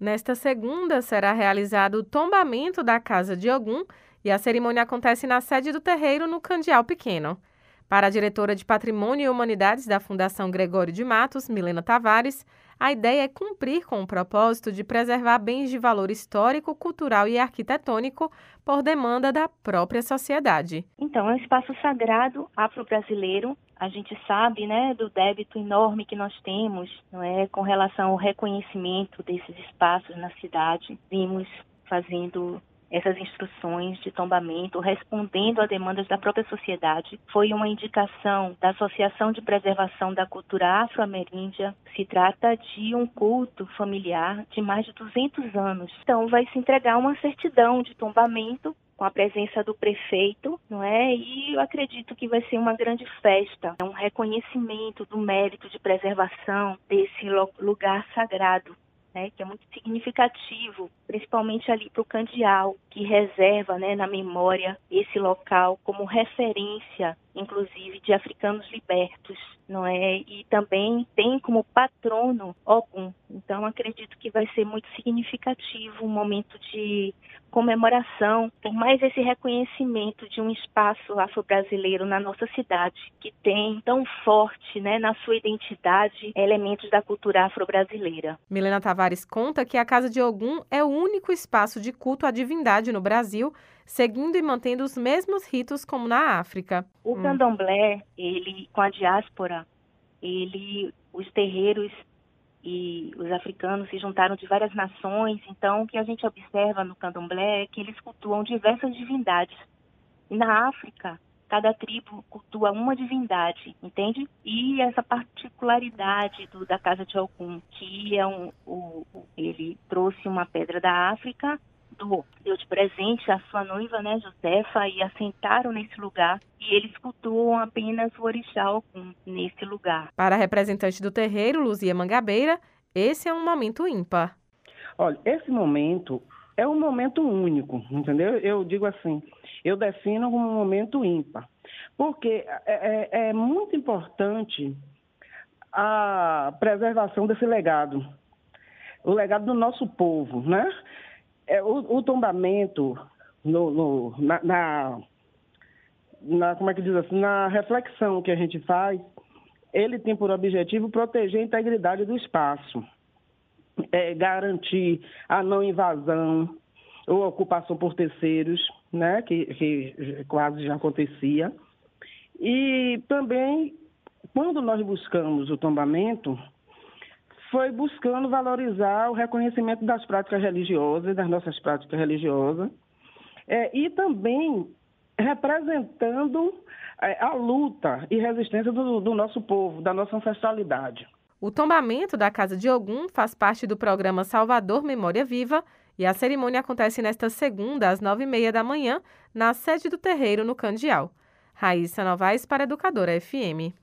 Nesta segunda será realizado o tombamento da Casa de Ogum e a cerimônia acontece na sede do terreiro no Candial Pequeno. Para a diretora de Patrimônio e Humanidades da Fundação Gregório de Matos, Milena Tavares, a ideia é cumprir com o propósito de preservar bens de valor histórico, cultural e arquitetônico por demanda da própria sociedade. Então, é um espaço sagrado afro-brasileiro. A gente sabe, né, do débito enorme que nós temos, não é, com relação ao reconhecimento desses espaços na cidade. Vimos fazendo essas instruções de tombamento, respondendo a demandas da própria sociedade. Foi uma indicação da Associação de Preservação da Cultura Afro-Ameríndia. Se trata de um culto familiar de mais de 200 anos. Então, vai se entregar uma certidão de tombamento com a presença do prefeito, não é? E eu acredito que vai ser uma grande festa, um reconhecimento do mérito de preservação desse lugar sagrado né, que é muito significativo, principalmente ali para o Candial, que reserva né, na memória esse local como referência, inclusive, de africanos libertos, não é? E também tem como patrono Ogum. Então, acredito que vai ser muito significativo um momento de comemoração, por mais esse reconhecimento de um espaço afro-brasileiro na nossa cidade, que tem tão forte né, na sua identidade elementos da cultura afro-brasileira. Milena Tavares conta que a Casa de Ogum é o único espaço de culto à divindade no Brasil, seguindo e mantendo os mesmos ritos como na África. O hum. candomblé, ele, com a diáspora, ele, os terreiros e os africanos se juntaram de várias nações, então o que a gente observa no candomblé é que eles cultuam diversas divindades. E na África, cada tribo cultua uma divindade, entende? E essa particularidade do, da casa de Ogum, que é um, o, ele trouxe uma pedra da África do, deu de presente a sua noiva, né, Josefa, e assentaram nesse lugar. E eles cultuam apenas o orixá Ogum nesse lugar. Para a representante do terreiro, Luzia Mangabeira, esse é um momento ímpar. Olha, esse momento é um momento único, entendeu? Eu digo assim, eu defino como um momento ímpar, porque é, é, é muito importante a preservação desse legado, o legado do nosso povo, né? É, o, o, tombamento no, no, na, na, na, como é que diz assim, na reflexão que a gente faz, ele tem por objetivo proteger a integridade do espaço, é, garantir a não invasão ou ocupação por terceiros, né, que, que quase já acontecia. E também, quando nós buscamos o tombamento, foi buscando valorizar o reconhecimento das práticas religiosas, das nossas práticas religiosas, é, e também representando é, a luta e resistência do, do nosso povo, da nossa ancestralidade. O tombamento da Casa de Ogum faz parte do programa Salvador Memória Viva e a cerimônia acontece nesta segunda, às nove e meia da manhã, na sede do terreiro, no Candial. Raíssa Novaes para Educadora FM.